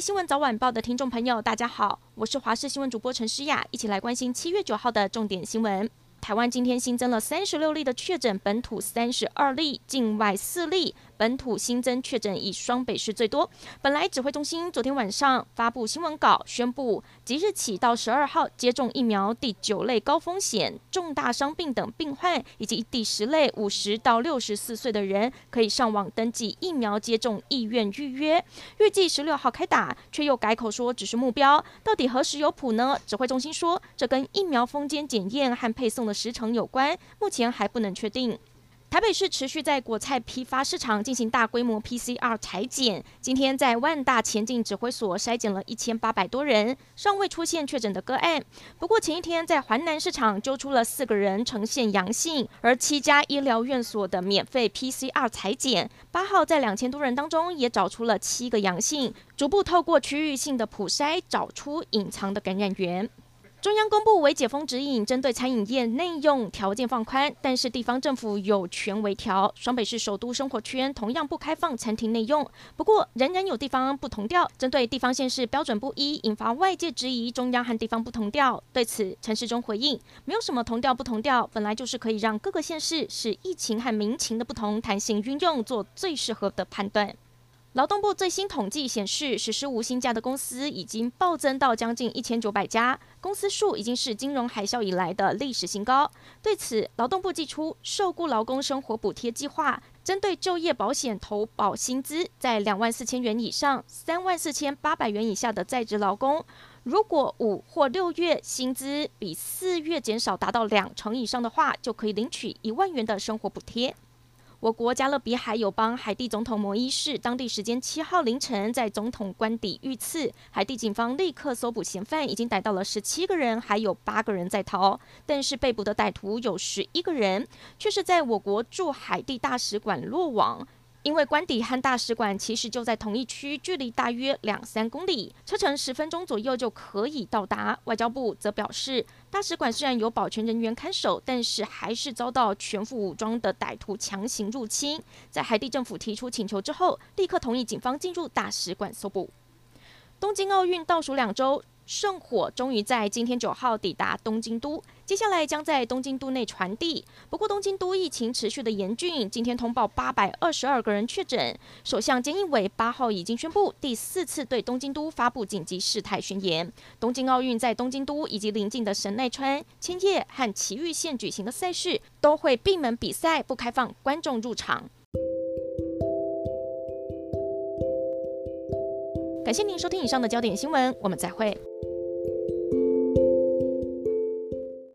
新闻早晚报的听众朋友，大家好，我是华视新闻主播陈诗雅，一起来关心七月九号的重点新闻。台湾今天新增了三十六例的确诊，本土三十二例，境外四例。本土新增确诊以双北市最多。本来指挥中心昨天晚上发布新闻稿，宣布即日起到十二号接种疫苗第九类高风险、重大伤病等病患，以及第十类五十到六十四岁的人，可以上网登记疫苗接种意愿预约，预计十六号开打，却又改口说只是目标。到底何时有谱呢？指挥中心说，这跟疫苗封缄检验和配送的时程有关，目前还不能确定。台北市持续在果菜批发市场进行大规模 PCR 裁检，今天在万大前进指挥所筛检了一千八百多人，尚未出现确诊的个案。不过前一天在环南市场揪出了四个人呈现阳性，而七家医疗院所的免费 PCR 裁检，八号在两千多人当中也找出了七个阳性，逐步透过区域性的普筛找出隐藏的感染源。中央公布为解封指引，针对餐饮业内用条件放宽，但是地方政府有权微调。双北市首都生活圈同样不开放餐厅内用，不过仍然有地方不同调。针对地方县市标准不一，引发外界质疑中央和地方不同调。对此，陈时中回应：没有什么同调不同调，本来就是可以让各个县市视疫情和民情的不同，弹性运用，做最适合的判断。劳动部最新统计显示，实施无薪假的公司已经暴增到将近一千九百家，公司数已经是金融海啸以来的历史新高。对此，劳动部祭出受雇劳工生活补贴计划，针对就业保险投保薪资在两万四千元以上、三万四千八百元以下的在职劳工，如果五或六月薪资比四月减少达到两成以上的话，就可以领取一万元的生活补贴。我国加勒比海友邦海地总统摩伊士，当地时间七号凌晨在总统官邸遇刺，海地警方立刻搜捕嫌犯，已经逮到了十七个人，还有八个人在逃，但是被捕的歹徒有十一个人，却是在我国驻海地大使馆落网。因为官邸和大使馆其实就在同一区，距离大约两三公里，车程十分钟左右就可以到达。外交部则表示，大使馆虽然有保全人员看守，但是还是遭到全副武装的歹徒强行入侵。在海地政府提出请求之后，立刻同意警方进入大使馆搜捕。东京奥运倒数两周。圣火终于在今天九号抵达东京都，接下来将在东京都内传递。不过，东京都疫情持续的严峻，今天通报八百二十二个人确诊。首相菅义伟八号已经宣布第四次对东京都发布紧急事态宣言。东京奥运在东京都以及邻近的神奈川、千叶和埼玉县举行的赛事都会闭门比赛，不开放观众入场。感谢您收听以上的焦点新闻，我们再会。